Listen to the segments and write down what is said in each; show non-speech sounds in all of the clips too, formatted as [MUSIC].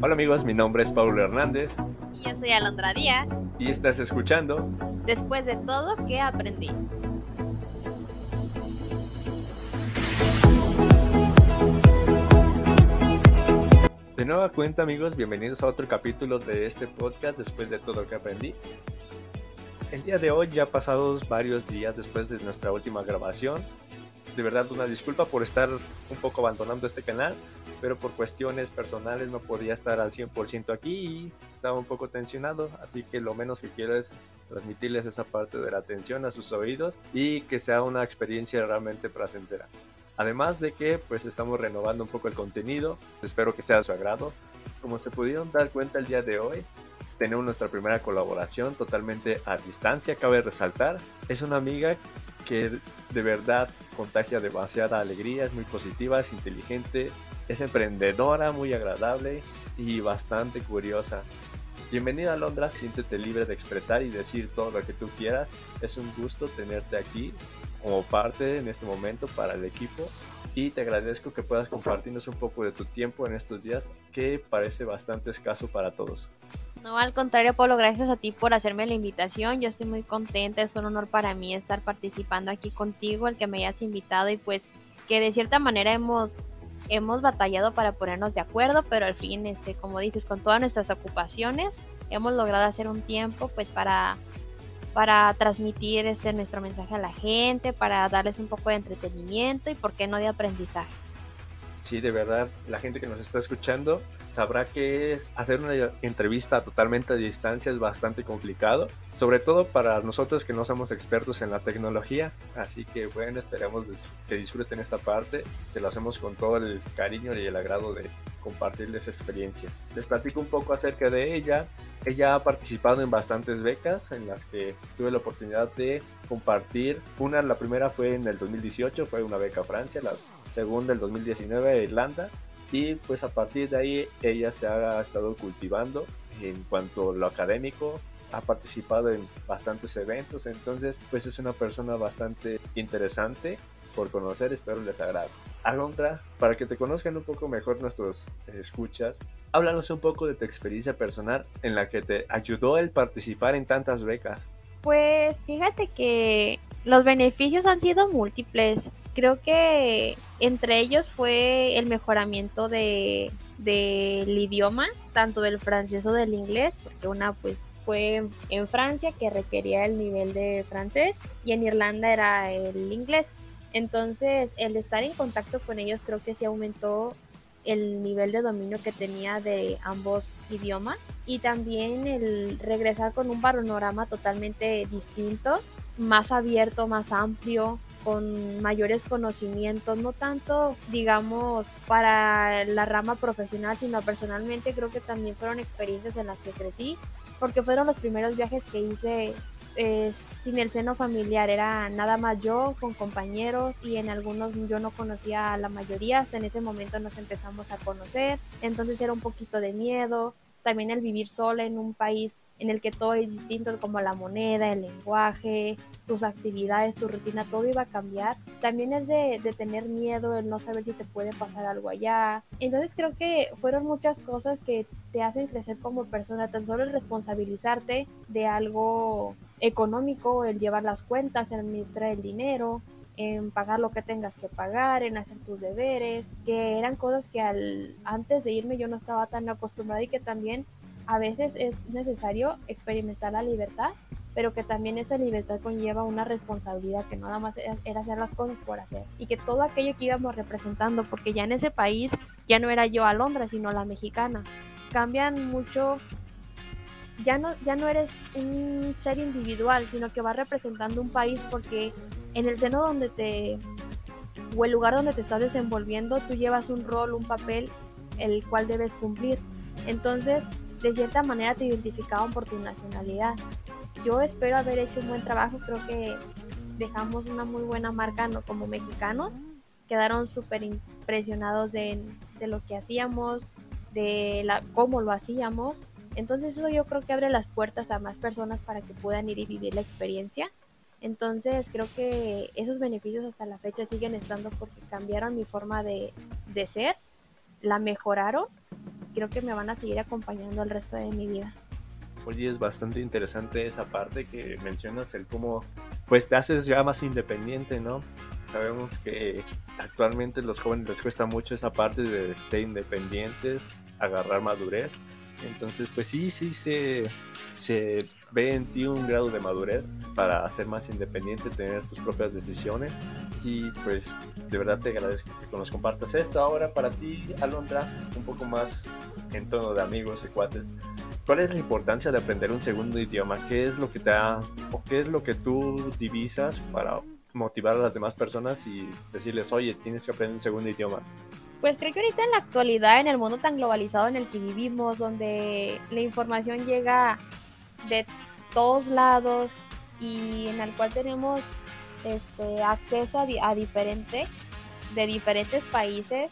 Hola amigos, mi nombre es Paulo Hernández. Y yo soy Alondra Díaz. Y estás escuchando. Después de todo, ¿qué aprendí? De nueva cuenta amigos, bienvenidos a otro capítulo de este podcast después de todo que aprendí. El día de hoy, ya pasados varios días después de nuestra última grabación, de verdad una disculpa por estar un poco abandonando este canal, pero por cuestiones personales no podía estar al 100% aquí y estaba un poco tensionado, así que lo menos que quiero es transmitirles esa parte de la atención a sus oídos y que sea una experiencia realmente placentera. Además de que pues estamos renovando un poco el contenido, espero que sea de su agrado. Como se pudieron dar cuenta el día de hoy, tenemos nuestra primera colaboración totalmente a distancia, cabe resaltar. Es una amiga que de verdad contagia demasiada alegría, es muy positiva, es inteligente, es emprendedora, muy agradable y bastante curiosa. Bienvenida a Londra, siéntete libre de expresar y decir todo lo que tú quieras. Es un gusto tenerte aquí como parte en este momento para el equipo y te agradezco que puedas compartirnos un poco de tu tiempo en estos días que parece bastante escaso para todos. No, al contrario, Pablo, gracias a ti por hacerme la invitación. Yo estoy muy contenta, es un honor para mí estar participando aquí contigo, el que me hayas invitado y pues que de cierta manera hemos hemos batallado para ponernos de acuerdo, pero al fin, este, como dices, con todas nuestras ocupaciones, hemos logrado hacer un tiempo pues para para transmitir este nuestro mensaje a la gente, para darles un poco de entretenimiento y por qué no de aprendizaje. Sí, de verdad, la gente que nos está escuchando sabrá que es hacer una entrevista totalmente a distancia es bastante complicado, sobre todo para nosotros que no somos expertos en la tecnología, así que bueno, esperamos que disfruten esta parte, que lo hacemos con todo el cariño y el agrado de compartirles experiencias. Les platico un poco acerca de ella. Ella ha participado en bastantes becas en las que tuve la oportunidad de compartir. Una, la primera fue en el 2018, fue una beca a Francia, la segunda el 2019 a Irlanda y pues a partir de ahí ella se ha estado cultivando en cuanto a lo académico, ha participado en bastantes eventos, entonces pues es una persona bastante interesante por conocer, espero les agrade. Alondra, para que te conozcan un poco mejor nuestros escuchas, háblanos un poco de tu experiencia personal en la que te ayudó el participar en tantas becas. Pues fíjate que los beneficios han sido múltiples. Creo que entre ellos fue el mejoramiento de del idioma, tanto del francés o del inglés, porque una pues fue en Francia que requería el nivel de francés y en Irlanda era el inglés. Entonces, el estar en contacto con ellos creo que sí aumentó el nivel de dominio que tenía de ambos idiomas y también el regresar con un panorama totalmente distinto, más abierto, más amplio, con mayores conocimientos, no tanto, digamos, para la rama profesional, sino personalmente creo que también fueron experiencias en las que crecí, porque fueron los primeros viajes que hice eh, sin el seno familiar, era nada más yo con compañeros y en algunos yo no conocía a la mayoría, hasta en ese momento nos empezamos a conocer, entonces era un poquito de miedo, también el vivir sola en un país en el que todo es distinto como la moneda, el lenguaje, tus actividades, tu rutina, todo iba a cambiar. También es de, de, tener miedo, el no saber si te puede pasar algo allá. Entonces creo que fueron muchas cosas que te hacen crecer como persona, tan solo el responsabilizarte de algo económico, el llevar las cuentas, el administrar el dinero, en pagar lo que tengas que pagar, en hacer tus deberes, que eran cosas que al, antes de irme yo no estaba tan acostumbrada y que también a veces es necesario experimentar la libertad, pero que también esa libertad conlleva una responsabilidad que nada más era hacer las cosas por hacer y que todo aquello que íbamos representando, porque ya en ese país ya no era yo a Londres, sino la mexicana, cambian mucho ya no, ya no eres un ser individual, sino que vas representando un país porque en el seno donde te, o el lugar donde te estás desenvolviendo, tú llevas un rol, un papel, el cual debes cumplir. Entonces, de cierta manera te identificaban por tu nacionalidad. Yo espero haber hecho un buen trabajo, creo que dejamos una muy buena marca ¿no? como mexicanos. Quedaron súper impresionados de, lo que hacíamos, de cómo lo hacíamos entonces eso yo creo que abre las puertas a más personas para que puedan ir y vivir la experiencia. Entonces creo que esos beneficios hasta la fecha siguen estando porque cambiaron mi forma de ser, la mejoraron. Creo que me van a seguir acompañando el resto de mi vida. Oye, es bastante interesante esa parte que mencionas, el cómo pues te haces ya más independiente, ¿no? Sabemos que actualmente los jóvenes les cuesta mucho esa parte de ser independientes, agarrar madurez. Entonces, pues sí, sí se, se ve en ti un grado de madurez para ser más independiente, tener tus propias decisiones. Y pues de verdad te agradezco que nos compartas esto. Ahora para ti, Alondra, un poco más en tono de amigos y cuates. ¿Cuál es la importancia de aprender un segundo idioma? ¿Qué es lo que te da, o qué es lo que tú divisas para motivar a las demás personas y decirles, oye, tienes que aprender un segundo idioma? Pues creo que ahorita en la actualidad, en el mundo tan globalizado en el que vivimos, donde la información llega de todos lados y en el cual tenemos este acceso a, a diferente de diferentes países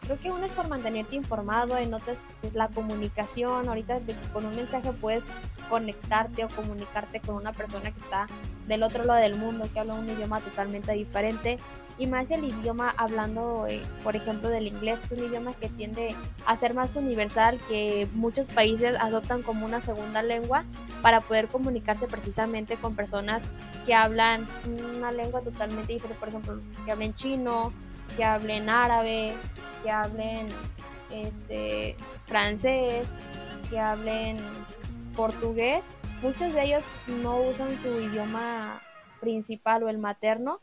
creo que uno es por mantenerte informado, en otras es la comunicación, ahorita con un mensaje puedes conectarte o comunicarte con una persona que está del otro lado del mundo, que habla un idioma totalmente diferente. Y más el idioma hablando, eh, por ejemplo, del inglés, es un idioma que tiende a ser más universal, que muchos países adoptan como una segunda lengua para poder comunicarse precisamente con personas que hablan una lengua totalmente diferente, por ejemplo, que hablen chino, que hablen árabe, que hablen este, francés, que hablen portugués. Muchos de ellos no usan su idioma principal o el materno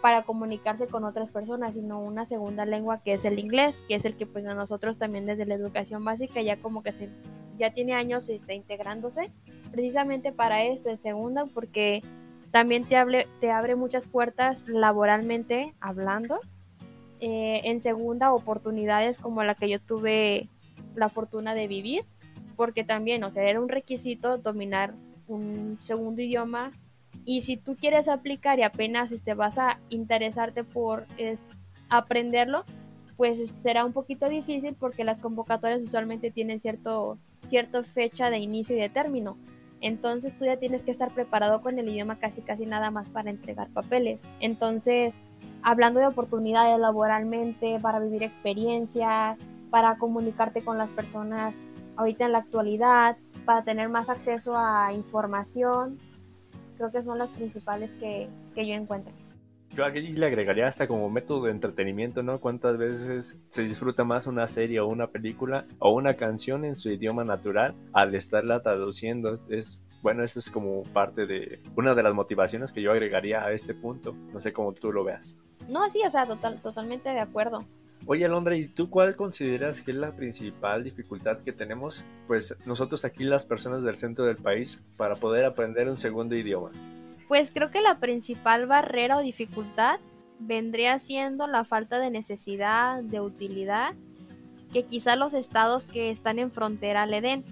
para comunicarse con otras personas, sino una segunda lengua que es el inglés, que es el que pues a nosotros también desde la educación básica ya como que se ya tiene años está integrándose precisamente para esto, el segundo porque también te, hable, te abre muchas puertas laboralmente hablando. Eh, en segunda oportunidades como la que yo tuve la fortuna de vivir, porque también, o sea, era un requisito dominar un segundo idioma y si tú quieres aplicar y apenas este, vas a interesarte por aprenderlo, pues será un poquito difícil porque las convocatorias usualmente tienen cierto, cierta fecha de inicio y de término. Entonces tú ya tienes que estar preparado con el idioma casi casi nada más para entregar papeles. Entonces hablando de oportunidades laboralmente, para vivir experiencias, para comunicarte con las personas ahorita en la actualidad, para tener más acceso a información. Creo que son las principales que, que yo encuentro. Yo aquí le agregaría hasta como método de entretenimiento, ¿no? ¿Cuántas veces se disfruta más una serie o una película o una canción en su idioma natural al estarla traduciendo? Es bueno, eso es como parte de una de las motivaciones que yo agregaría a este punto. No sé cómo tú lo veas. No, sí, o sea, total, totalmente de acuerdo. Oye, Alondra, ¿y tú cuál consideras que es la principal dificultad que tenemos, pues nosotros aquí las personas del centro del país, para poder aprender un segundo idioma? Pues creo que la principal barrera o dificultad vendría siendo la falta de necesidad, de utilidad, que quizá los estados que están en frontera le den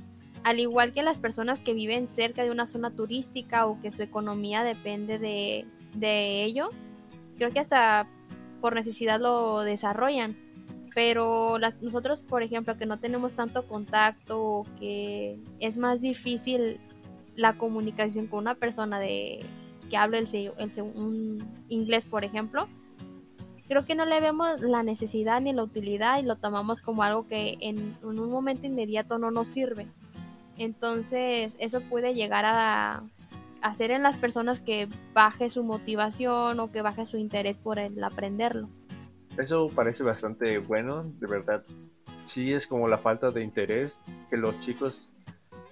al igual que las personas que viven cerca de una zona turística o que su economía depende de, ello, creo que hasta por necesidad lo desarrollan. Pero nosotros, por ejemplo, que no tenemos tanto contacto que es más difícil la comunicación con una persona de que hable el, el, inglés, por ejemplo, creo que no le vemos la necesidad ni la utilidad y lo tomamos como algo que en un momento inmediato no nos sirve. Entonces, eso puede llegar a hacer en las personas que baje su motivación o que baje su interés por el aprenderlo. Eso parece bastante bueno, de verdad. Sí es como la falta de interés que los chicos,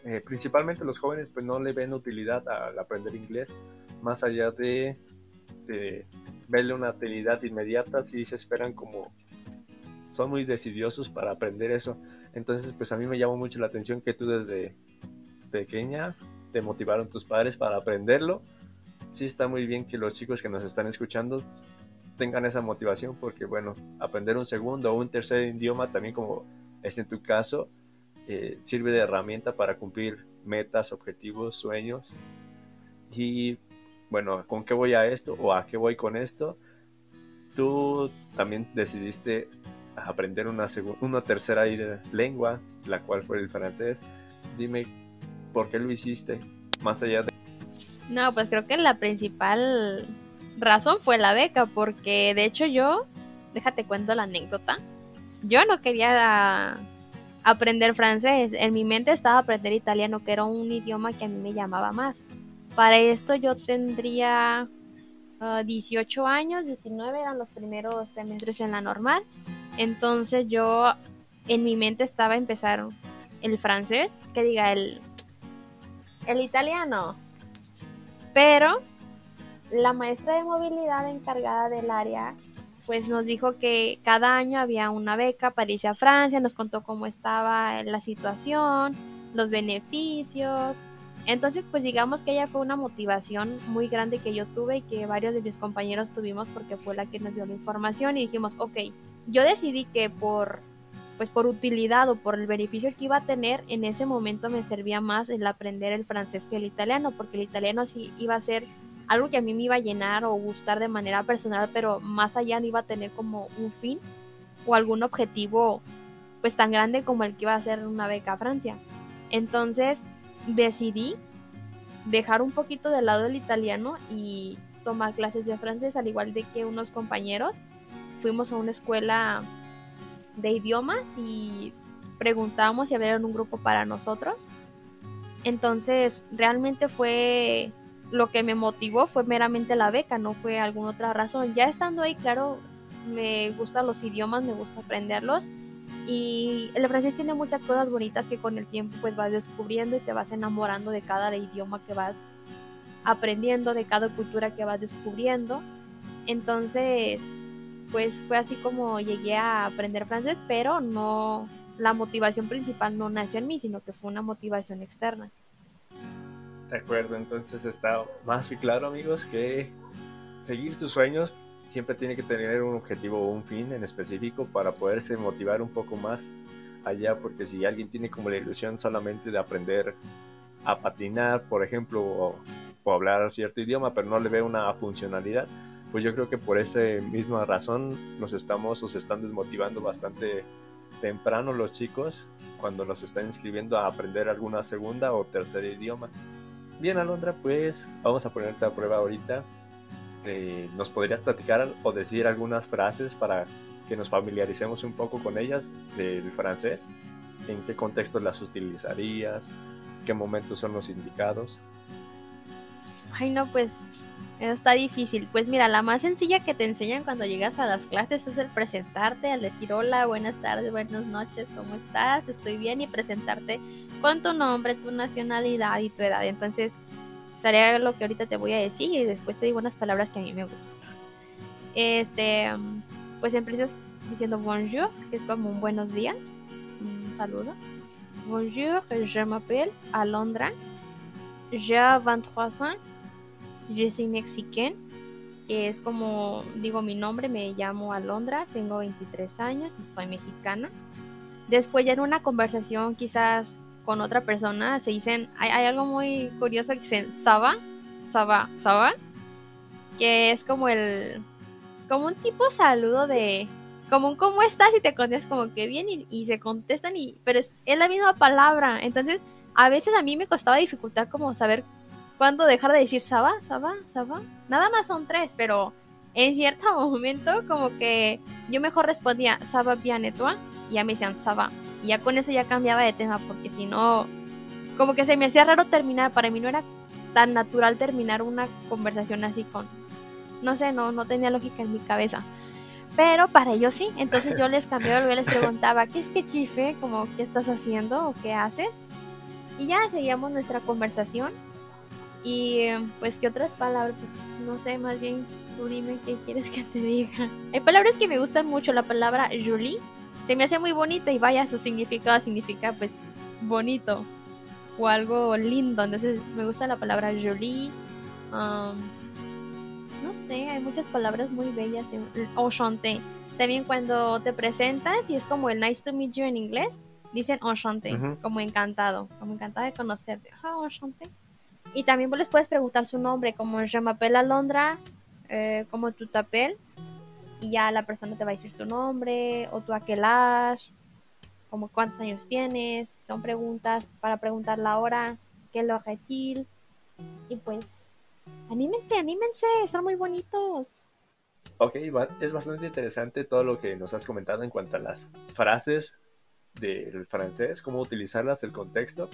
eh, principalmente los jóvenes, pues no le ven utilidad al aprender inglés, más allá de, de verle una utilidad inmediata, sí se esperan como son muy decidiosos para aprender eso. Entonces, pues a mí me llamó mucho la atención que tú desde pequeña te motivaron tus padres para aprenderlo. Sí está muy bien que los chicos que nos están escuchando tengan esa motivación porque, bueno, aprender un segundo o un tercer idioma también como es en tu caso, eh, sirve de herramienta para cumplir metas, objetivos, sueños. Y bueno, ¿con qué voy a esto o a qué voy con esto? Tú también decidiste aprender una, una tercera lengua, la cual fue el francés. Dime, ¿por qué lo hiciste? Más allá de... No, pues creo que la principal razón fue la beca, porque de hecho yo, déjate cuento la anécdota, yo no quería aprender francés, en mi mente estaba aprender italiano, que era un idioma que a mí me llamaba más. Para esto yo tendría 18 ah, años, 19 eran los primeros semestres en la normal, entonces yo en mi mente estaba empezar el francés, que diga el, el italiano. Pero la maestra de movilidad encargada del área pues nos dijo que cada año había una beca para irse a Francia, nos contó cómo estaba la situación, los beneficios. Entonces, pues digamos que ella fue una motivación muy grande que yo tuve y que varios de mis compañeros tuvimos porque fue la que nos dio la información y dijimos, ok, yo decidí que por pues por utilidad o por el beneficio que iba a tener, en ese momento me servía más el aprender el francés que el italiano, porque el italiano sí iba a ser algo que a mí me iba a llenar o gustar de manera personal, pero más allá no iba a tener como un fin o algún objetivo pues tan grande como el que iba a ser una beca a Francia. Entonces decidí dejar un poquito de lado el italiano y tomar clases de francés, al igual de que unos compañeros fuimos a una escuela de idiomas y preguntamos si había un grupo para nosotros. Entonces, realmente fue lo que me motivó fue meramente la beca, no fue alguna otra razón. Ya estando ahí, claro, me gustan los idiomas, me gusta aprenderlos y el francés tiene muchas cosas bonitas que con el tiempo pues vas descubriendo y te vas enamorando de cada idioma que vas aprendiendo, de cada cultura que vas descubriendo. Entonces, pues fue así como llegué a aprender francés, pero no, la motivación principal no nació en mí, sino que fue una motivación externa. De acuerdo, entonces está más y claro amigos que seguir tus sueños siempre tiene que tener un objetivo o un fin en específico para poderse motivar un poco más allá, porque si alguien tiene como la ilusión solamente de aprender a patinar, por ejemplo, o, o hablar cierto idioma, pero no le ve una funcionalidad, pues yo creo que por esa misma razón nos estamos o se están desmotivando bastante temprano los chicos cuando nos están inscribiendo a aprender alguna segunda o tercer idioma. Bien, Alondra, pues vamos a ponerte a prueba ahorita. Eh, ¿Nos podrías platicar o decir algunas frases para que nos familiaricemos un poco con ellas del francés? ¿En qué contexto las utilizarías? ¿Qué momentos son los indicados? Ay, no, pues Está difícil. Pues mira, la más sencilla que te enseñan cuando llegas a las clases es el presentarte, al decir hola, buenas tardes, buenas noches, ¿cómo estás? Estoy bien y presentarte con tu nombre, tu nacionalidad y tu edad. Entonces, sería lo que ahorita te voy a decir y después te digo unas palabras que a mí me gustan. Este, pues empiezas diciendo bonjour, que es como un buenos días, un saludo. Bonjour, je m'appelle Alondra, j'ai 23 ans mexicana, que es como digo mi nombre, me llamo Alondra, tengo 23 años y soy mexicana. Después ya en una conversación quizás con otra persona se dicen, hay, algo muy curioso que dicen Saba, Saba, Saba, que es como el, como un tipo saludo de, como un ¿cómo estás? y te contestas como que bien y, se contestan y, pero es, es la misma palabra, entonces a veces a mí me costaba dificultar como saber cuándo dejar de decir Saba, Saba, Saba. Nada más son tres, pero en cierto [LAUGHS] momento como que yo mejor respondía Saba bien y ya me decían Saba. Y ya con eso ya cambiaba de tema porque si no, como que se me hacía raro terminar. Para mí no era tan natural terminar una conversación así con... No sé, no, no tenía lógica en mi cabeza. Pero para ellos sí. Entonces yo les cambiaba, les preguntaba, ¿qué es que chife? Como, ¿qué estás haciendo o qué haces? Y ya seguíamos nuestra conversación y pues, ¿qué otras palabras? Pues, no sé, más bien tú dime qué quieres que te diga. Hay palabras que me gustan mucho. La palabra Julie se me hace muy bonita y vaya, su significado significa pues bonito o algo lindo. Entonces me gusta la palabra Julie. no sé, hay muchas palabras muy bellas. Enchanté. También cuando te presentas y es como el nice to meet you en inglés, dicen enchanté, como encantado, como encantado de conocerte. Ah, enchanté. Y también les puedes preguntar su nombre, como je m'appelle Alondra, eh, como tu tapel. Y ya la persona te va a decir su nombre, o tu aquelage, como cuántos años tienes. Son preguntas para preguntar la hora, qué lo retil. Y pues Anímense, anímense, son muy bonitos. Ok, es bastante interesante todo lo que nos has comentado en cuanto a las frases del francés, cómo utilizarlas, el contexto.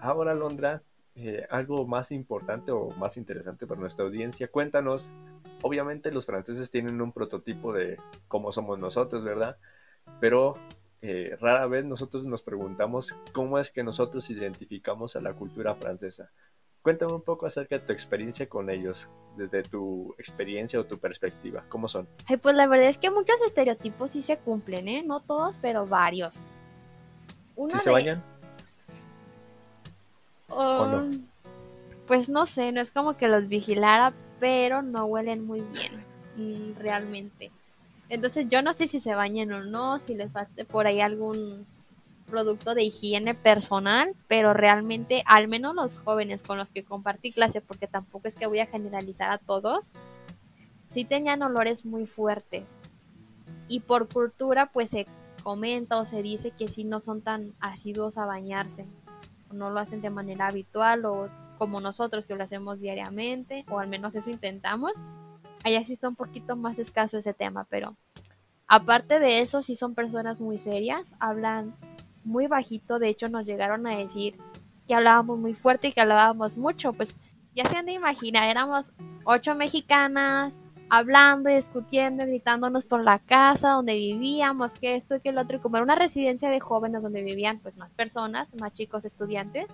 Ahora, Londra, eh, algo más importante o más interesante para nuestra audiencia, cuéntanos. Obviamente los franceses tienen un prototipo de cómo somos nosotros, ¿verdad? Pero eh, rara vez nosotros nos preguntamos cómo es que nosotros identificamos a la cultura francesa. Cuéntame un poco acerca de tu experiencia con ellos, desde tu experiencia o tu perspectiva. ¿Cómo son? pues la verdad es que muchos estereotipos sí se cumplen, ¿eh? No todos, pero varios. ¿Sí se bañan? Pues no sé, no es como que los vigilara, pero no huelen muy bien, mm, realmente. Entonces yo no sé si se bañen o no, si les falte por ahí algún producto de higiene personal, pero realmente al menos los jóvenes con los que compartí clase, porque tampoco es que voy a generalizar a todos, sí tenían olores muy fuertes. Y por cultura pues se comenta o se dice que sí no son tan asiduos a bañarse, no lo hacen de manera habitual o como nosotros que lo hacemos diariamente, o al menos eso intentamos allá sí está un poquito más escaso ese tema, pero aparte de eso, sí son personas muy serias, hablan muy bajito, de hecho nos llegaron a decir que hablábamos muy fuerte y que hablábamos mucho, pues ya se han de imaginar, éramos ocho mexicanas hablando, discutiendo, gritándonos por la casa donde vivíamos, que esto, que el otro, y como era una residencia de jóvenes donde vivían pues más personas, más chicos estudiantes,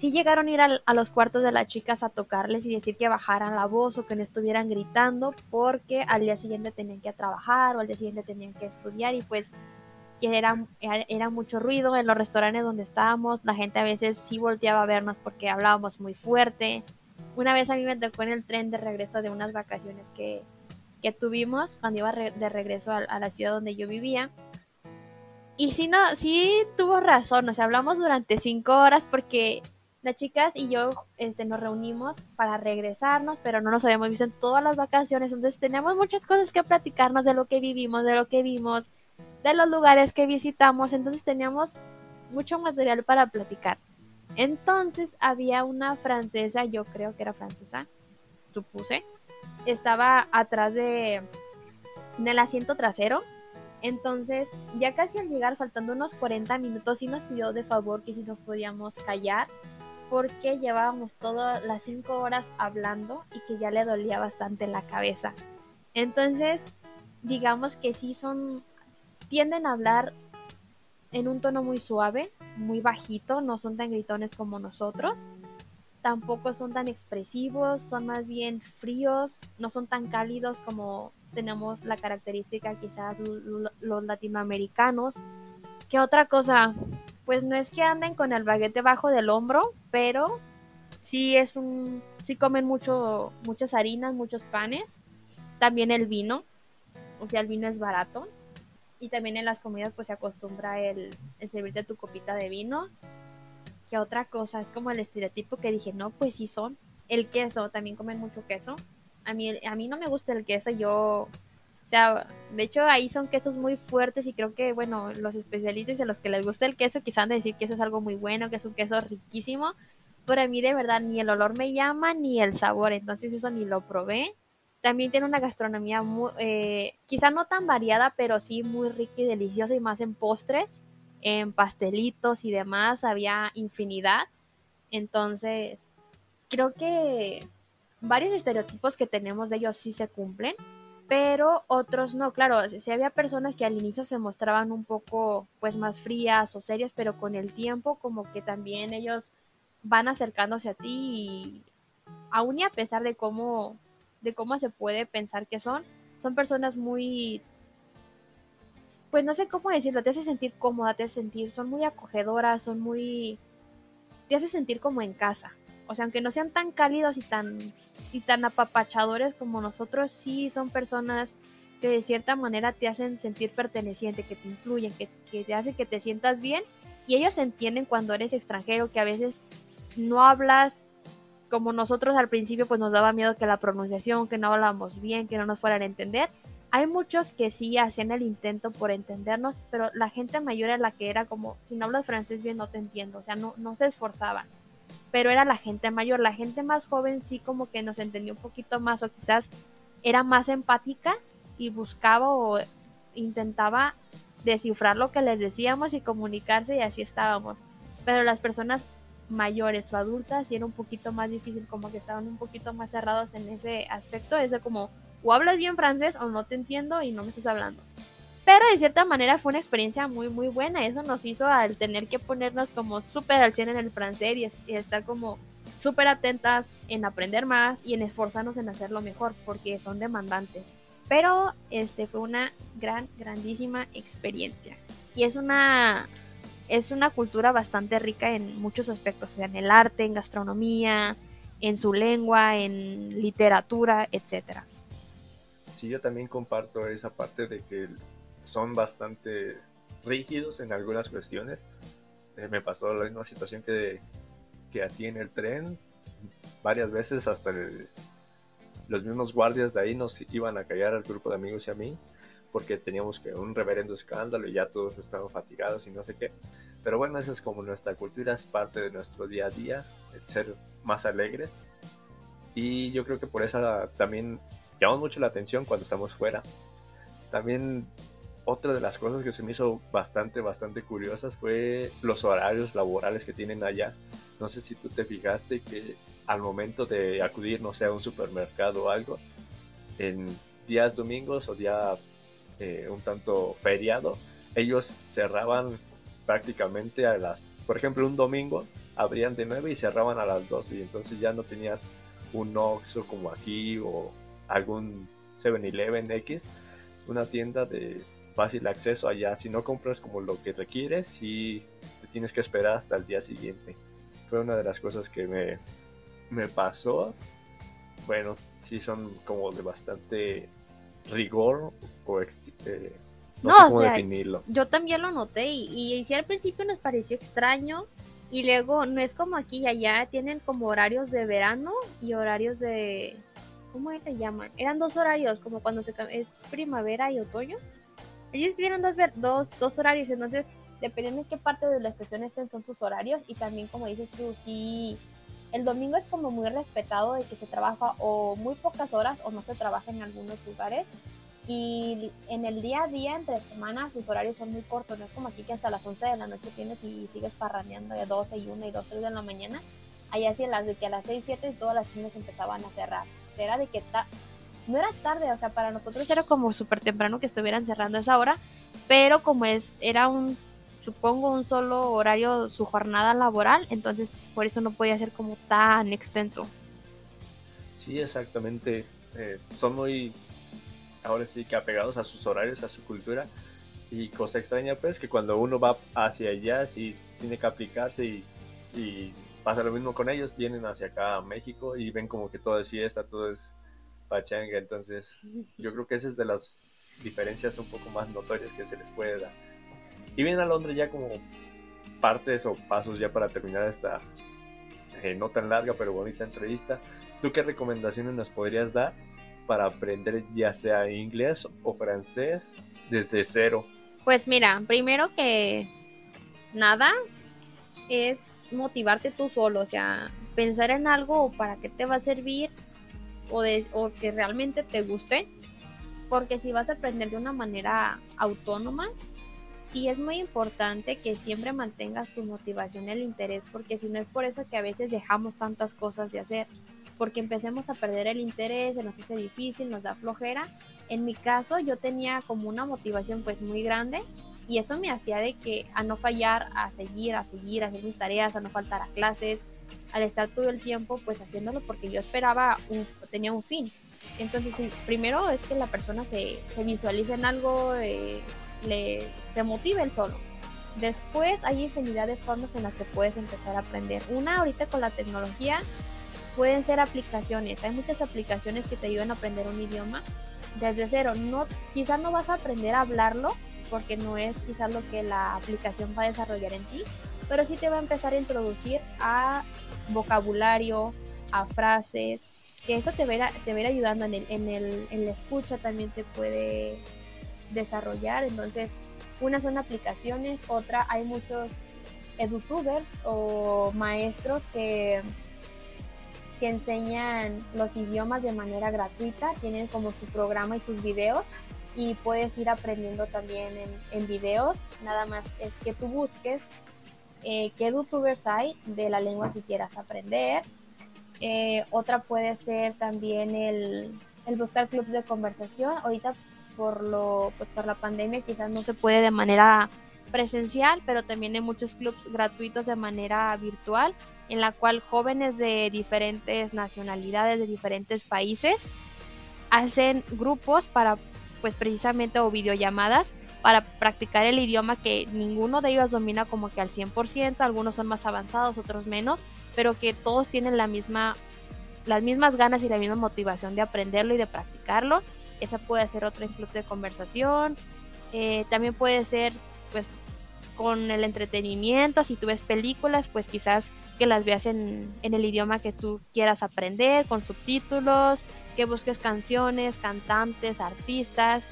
sí llegaron a ir a, los cuartos de las chicas a tocarles y decir que bajaran la voz o que no estuvieran gritando porque al día siguiente tenían que trabajar o al día siguiente tenían que estudiar y pues que era, era mucho ruido en los restaurantes donde estábamos, la gente a veces sí volteaba a vernos porque hablábamos muy fuerte. Una vez a mí me tocó en el tren de regreso de unas vacaciones que, que tuvimos cuando iba de regreso a, la ciudad donde yo vivía. Y sí, no, sí tuvo razón, o sea, hablamos durante cinco horas porque las chicas y yo este, nos reunimos para regresarnos, pero no nos habíamos visto en todas las vacaciones, entonces teníamos muchas cosas que platicarnos de lo que vivimos, de lo que vimos, de los lugares que visitamos, entonces teníamos mucho material para platicar. Entonces había una francesa, yo creo que era francesa, supuse, estaba atrás de del asiento trasero. Entonces, ya casi al llegar, faltando unos 40 minutos, sí nos pidió de favor que si nos podíamos callar porque llevábamos todas las cinco horas hablando y que ya le dolía bastante la cabeza. Entonces, digamos que sí son, tienden a hablar en un tono muy suave, muy bajito, no son tan gritones como nosotros. Tampoco son tan expresivos, son más bien fríos, no son tan cálidos como tenemos la característica quizás los latinoamericanos. ¿Qué otra cosa? pues no es que anden con el baguete debajo del hombro, pero sí es un, sí comen mucho, muchas harinas, muchos panes, también el vino, o sea, el vino es barato, y también en las comidas pues se acostumbra el, el servirte tu copita de vino. ¿Qué otra cosa? Es como el estereotipo que dije, no, pues sí son. El queso, también comen mucho queso. A mí, a mí no me gusta el queso, yo o sea, de hecho ahí son quesos muy fuertes y creo que, bueno, los especialistas y a los que les gusta el queso quizás han de decir que eso es algo muy bueno, que es un queso riquísimo, pero a mí de verdad ni el olor me llama ni el sabor, entonces eso ni lo probé. También tiene una gastronomía muy, eh, quizá no tan variada, pero sí muy rica y deliciosa y más en postres, en pastelitos y demás, había infinidad. Entonces, creo que varios estereotipos que tenemos de ellos sí se cumplen pero otros no, claro, si había personas que al inicio se mostraban un poco pues más frías o serias, pero con el tiempo como que también ellos van acercándose a ti y aún y a pesar de cómo de cómo se puede pensar que son, son personas muy pues no sé cómo decirlo, te hace sentir cómoda, te hace sentir, son muy acogedoras, son muy te hace sentir como en casa. O sea, aunque no sean tan cálidos y tan, y tan apapachadores como nosotros, sí son personas que de cierta manera te hacen sentir perteneciente, que te incluyen, que, que te hacen que te sientas bien. Y ellos entienden cuando eres extranjero, que a veces no hablas como nosotros al principio, pues nos daba miedo que la pronunciación, que no hablábamos bien, que no nos fueran a entender. Hay muchos que sí hacían el intento por entendernos, pero la gente mayor era la que era como, si no hablas francés bien no te entiendo, o sea, no, no se esforzaban. pero era la gente mayor. La gente más joven sí como que nos entendió un poquito más o quizás era más empática y buscaba o intentaba descifrar lo que les decíamos y comunicarse y así estábamos. Pero las personas mayores o adultas sí era un poquito más difícil, como que estaban un poquito más cerrados en ese aspecto, es de como o hablas bien francés o no te entiendo y no me estás hablando. Pero de cierta manera fue una experiencia muy muy buena, eso nos hizo al tener que ponernos como súper al 100 en el francés y, y estar como súper atentas en aprender más y en esforzarnos en hacerlo mejor, porque son demandantes. Pero este fue una gran, grandísima experiencia. Y es una, es una cultura bastante rica en muchos aspectos, en el arte, en gastronomía, en su lengua, en literatura, etc. Sí, yo también comparto esa parte de que son bastante rígidos en algunas cuestiones. Eh, me pasó la misma situación que, que a ti en el tren, varias veces hasta el, los mismos guardias de ahí nos iban a callar al grupo de amigos y a mí porque teníamos que un reverendo escándalo y ya todos estaban fatigados y no sé qué. Pero bueno, esa es como nuestra cultura, es parte de nuestro día a día, el ser más alegres. Y yo creo que por eso también llamamos mucho la atención cuando estamos fuera. También otra de las cosas que se me hizo bastante, bastante curiosas fue los horarios laborales que tienen allá. No sé si tú te fijaste que al momento de acudir, no sé, a un supermercado o algo, en días domingos o día eh, un tanto feriado, ellos cerraban prácticamente a las, por ejemplo, un domingo abrían de 9 y cerraban a las 12 y entonces ya no tenías un Oxxo como aquí o algún 7-Eleven X, una tienda de fácil acceso allá. Si no compras como lo que requieres, y te tienes que esperar hasta el día siguiente. Fue una de las cosas que me, me pasó. Bueno, sí son como de bastante rigor o eh, no, sé cómo definirlo. Yo también lo noté y, y, al principio nos pareció extraño y luego no es como aquí y allá, tienen como horarios de verano y horarios de... ¿Cómo se llaman? Eran dos horarios, como cuando se es primavera y otoño. Ellos tienen dos, dos, dos horarios, entonces dependiendo de qué parte de la estación estén son sus horarios y también como dices tú, sí, el domingo es como muy respetado de que se trabaja o muy pocas horas o no se trabaja en algunos lugares. Y en el día a día, entre semanas, sus horarios son muy cortos, no es como aquí que hasta las 11 de la noche tienes y sigues parraneando de 12 y 1 y 2, 3 de la mañana, allá sí las de que a las 6, 7 todas las tiendas empezaban a cerrar, era de que no era tarde, o sea, para nosotros era como súper temprano que estuvieran cerrando esa hora, pero como es, era un, supongo, un solo horario su jornada laboral, entonces por eso no podía ser como tan extenso. Sí, exactamente. Eh, son muy, ahora sí que apegados a sus horarios, a su cultura. Y cosa extraña, pues, que cuando uno va hacia allá, sí tiene que aplicarse y, y pasa lo mismo con ellos. Vienen hacia acá a México y ven como que todo es fiesta, todo es pachanga. Entonces, yo creo que esa es de las diferencias un poco más notorias que se les puede dar. Y vienen a Londres ya como partes o pasos ya para terminar esta eh, no tan larga pero bonita entrevista. ¿Tú qué recomendaciones nos podrías dar para aprender ya sea inglés o francés desde cero? Pues mira, primero que nada es motivarte tú solo, o sea, pensar en algo para qué te va a servir o, que realmente te guste, porque si vas a aprender de una manera autónoma, sí es muy importante que siempre mantengas tu motivación y el interés, porque si no es por eso que a veces dejamos tantas cosas de hacer, porque empecemos a perder el interés, se nos hace difícil, nos da flojera. En mi caso yo tenía como una motivación pues muy grande y eso me hacía de que a no fallar, a seguir, a seguir, a hacer mis tareas, a no faltar a clases, al estar todo el tiempo pues haciéndolo porque yo esperaba, un, tenía un fin. Entonces, primero es que la persona se, se visualice en algo, eh, le, se motive el solo. Después hay infinidad de formas en las que puedes empezar a aprender. Una ahorita con la tecnología pueden ser aplicaciones. Hay muchas aplicaciones que te ayudan a aprender un idioma desde cero. No, quizás no vas a aprender a hablarlo, porque no es quizás lo que la aplicación va a desarrollar en ti, pero sí te va a empezar a introducir a vocabulario, a frases, que eso te va, te va ayudando en, el, en, el, en la escucha, también te puede desarrollar. Entonces, una son aplicaciones, otra hay muchos edutubers o maestros que, que enseñan los idiomas de manera gratuita, tienen como su programa y sus videos y puedes ir aprendiendo también en, videos. Nada más es que tú busques eh, qué youtubers hay de la lengua que quieras aprender. Eh, otra puede ser también el, el buscar clubs de conversación. Ahorita por lo pues por la pandemia quizás no se puede de manera presencial, pero también hay muchos clubs gratuitos de manera virtual en la cual jóvenes de diferentes nacionalidades, de diferentes países, hacen grupos para pues precisamente o videollamadas para practicar el idioma que ninguno de ellos domina como que al 100%, algunos son más avanzados, otros menos, pero que todos tienen la misma las mismas ganas y la misma motivación de aprenderlo y de practicarlo. Esa puede ser otro club de conversación. Eh, también puede ser pues con el entretenimiento, si tú ves películas, pues quizás que las veas en, en el idioma que tú quieras aprender, con subtítulos, que busques canciones, cantantes, artistas,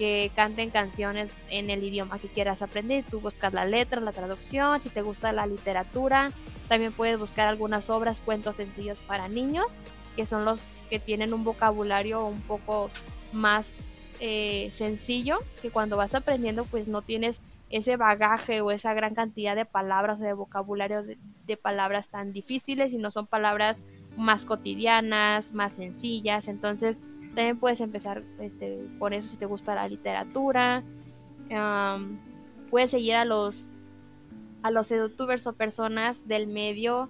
que canten canciones en el idioma que quieras aprender. Tú buscas la letra, la traducción, si te gusta la literatura, también puedes buscar algunas obras, cuentos sencillos para niños, que son los que tienen un vocabulario un poco más eh, sencillo, que cuando vas aprendiendo pues no tienes ese bagaje o esa gran cantidad de palabras o de vocabulario de, palabras tan difíciles, sino son palabras más cotidianas, más sencillas. Entonces, también puedes empezar este, con eso si te gusta la literatura. puedes seguir a los a los youtubers o personas del medio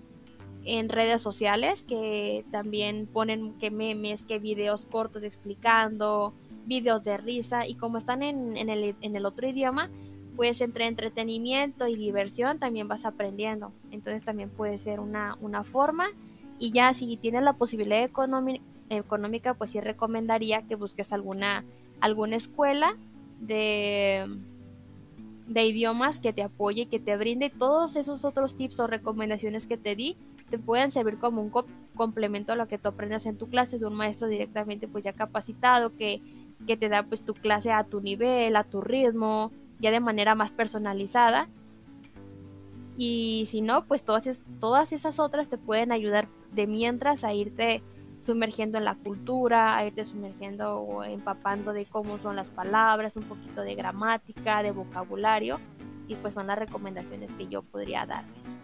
en redes sociales que también ponen que memes, que videos cortos explicando, videos de risa y como están en, en, el, en el otro idioma, pues entre entretenimiento y diversión también vas aprendiendo. Entonces también puede ser una, forma y ya si tienes la posibilidad económica, pues sí recomendaría que busques alguna, alguna escuela de, de idiomas que te apoye, que te brinde todos esos otros tips o recomendaciones que te di, te pueden servir como un complemento a lo que tú aprendas en tu clase de un maestro directamente pues ya capacitado que, que te da pues tu clase a tu nivel, a tu ritmo, ya de manera más personalizada. Y si no, pues todas, todas esas otras te pueden ayudar de mientras a irte sumergiendo en la cultura, a irte sumergiendo o empapando de cómo son las palabras, un poquito de gramática, de vocabulario, y pues son las recomendaciones que yo podría darles.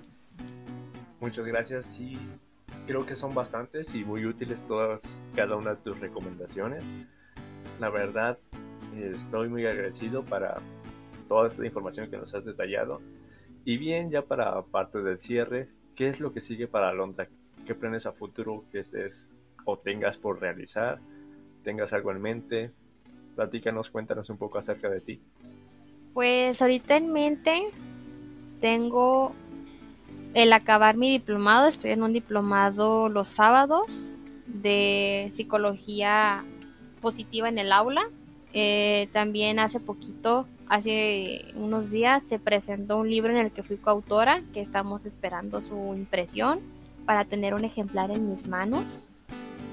Muchas gracias, sí, creo que son bastantes y muy útiles todas, cada una de tus recomendaciones. La verdad, estoy muy agradecido para toda esta información que nos has detallado. Y bien, ya para parte del cierre, ¿qué es lo que sigue para Alondra? ¿Qué planes a futuro que estés o tengas por realizar? ¿Tengas algo en mente? Platícanos, cuéntanos un poco acerca de ti. Pues ahorita en mente tengo el acabar mi diplomado. Estoy en un diplomado los sábados de psicología positiva en el aula. Eh, también hace poquito, hace unos días, se presentó un libro en el que fui coautora, que estamos esperando su impresión para tener un ejemplar en mis manos.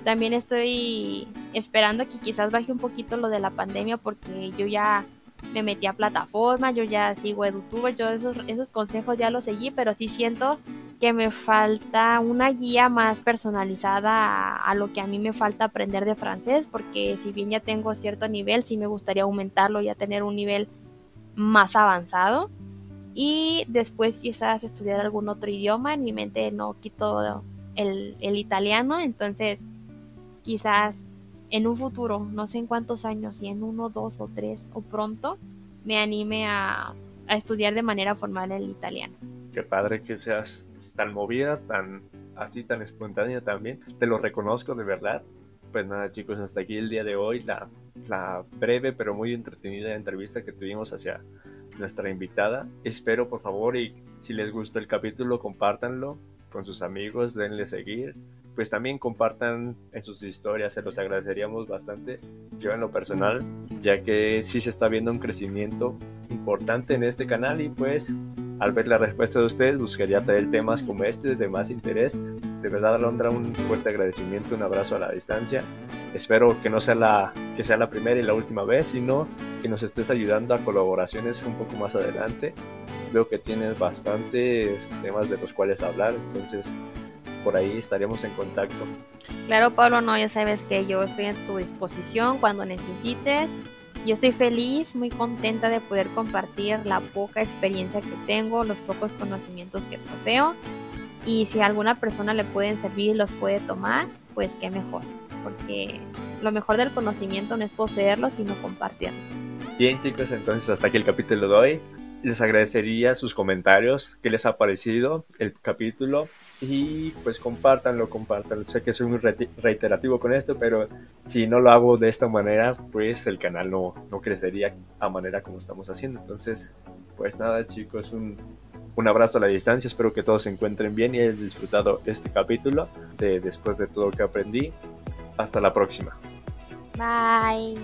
También estoy esperando que quizás baje un poquito lo de la pandemia porque yo ya me metí a plataforma, yo ya sigo EduTuber, yo esos, esos consejos ya los seguí, pero sí siento que me falta una guía más personalizada a, lo que a mí me falta aprender de francés, porque si bien ya tengo cierto nivel, sí me gustaría aumentarlo y a tener un nivel más avanzado y después quizás estudiar algún otro idioma. En mi mente no quito el, italiano, entonces quizás en un futuro, no sé en cuántos años, si en uno, dos o tres o pronto, me anime a, a estudiar de manera formal el italiano. Qué padre que seas tan movida, tan así, tan espontánea también. Te lo reconozco de verdad. Pues nada chicos, hasta aquí el día de hoy, la, la breve pero muy entretenida entrevista que tuvimos hacia nuestra invitada. Espero por favor y si les gustó el capítulo compártanlo con sus amigos, denle seguir. Pues también compartan en sus historias, se los agradeceríamos bastante. Yo en lo personal, ya que sí se está viendo un crecimiento importante en este canal y pues al ver la respuesta de ustedes buscaría traer temas como este de más interés. De verdad Alondra, un fuerte agradecimiento, un abrazo a la distancia Espero que no sea la, que sea la primera y la última vez, sino que nos estés ayudando a colaboraciones un poco más adelante. veo que tienes bastantes temas de los cuales hablar, entonces por ahí estaríamos en contacto. Claro, Pablo, no, ya sabes que yo estoy a tu disposición cuando necesites. Yo estoy feliz, muy contenta de poder compartir la poca experiencia que tengo, los pocos conocimientos que poseo. Y si a alguna persona le pueden servir y los puede tomar, pues qué mejor. Porque lo mejor del conocimiento no es poseerlo, sino compartirlo. Bien chicos, entonces hasta aquí el capítulo de hoy. Les agradecería sus comentarios, qué les ha parecido el capítulo y pues compártanlo, compártanlo. Sé que soy muy reiterativo con esto, pero si no lo hago de esta manera, pues el canal no, no crecería a manera como estamos haciendo. Entonces, pues nada chicos, un, un abrazo a la distancia, espero que todos se encuentren bien y hayan disfrutado este capítulo de después de todo lo que aprendí. Hasta la próxima. Bye.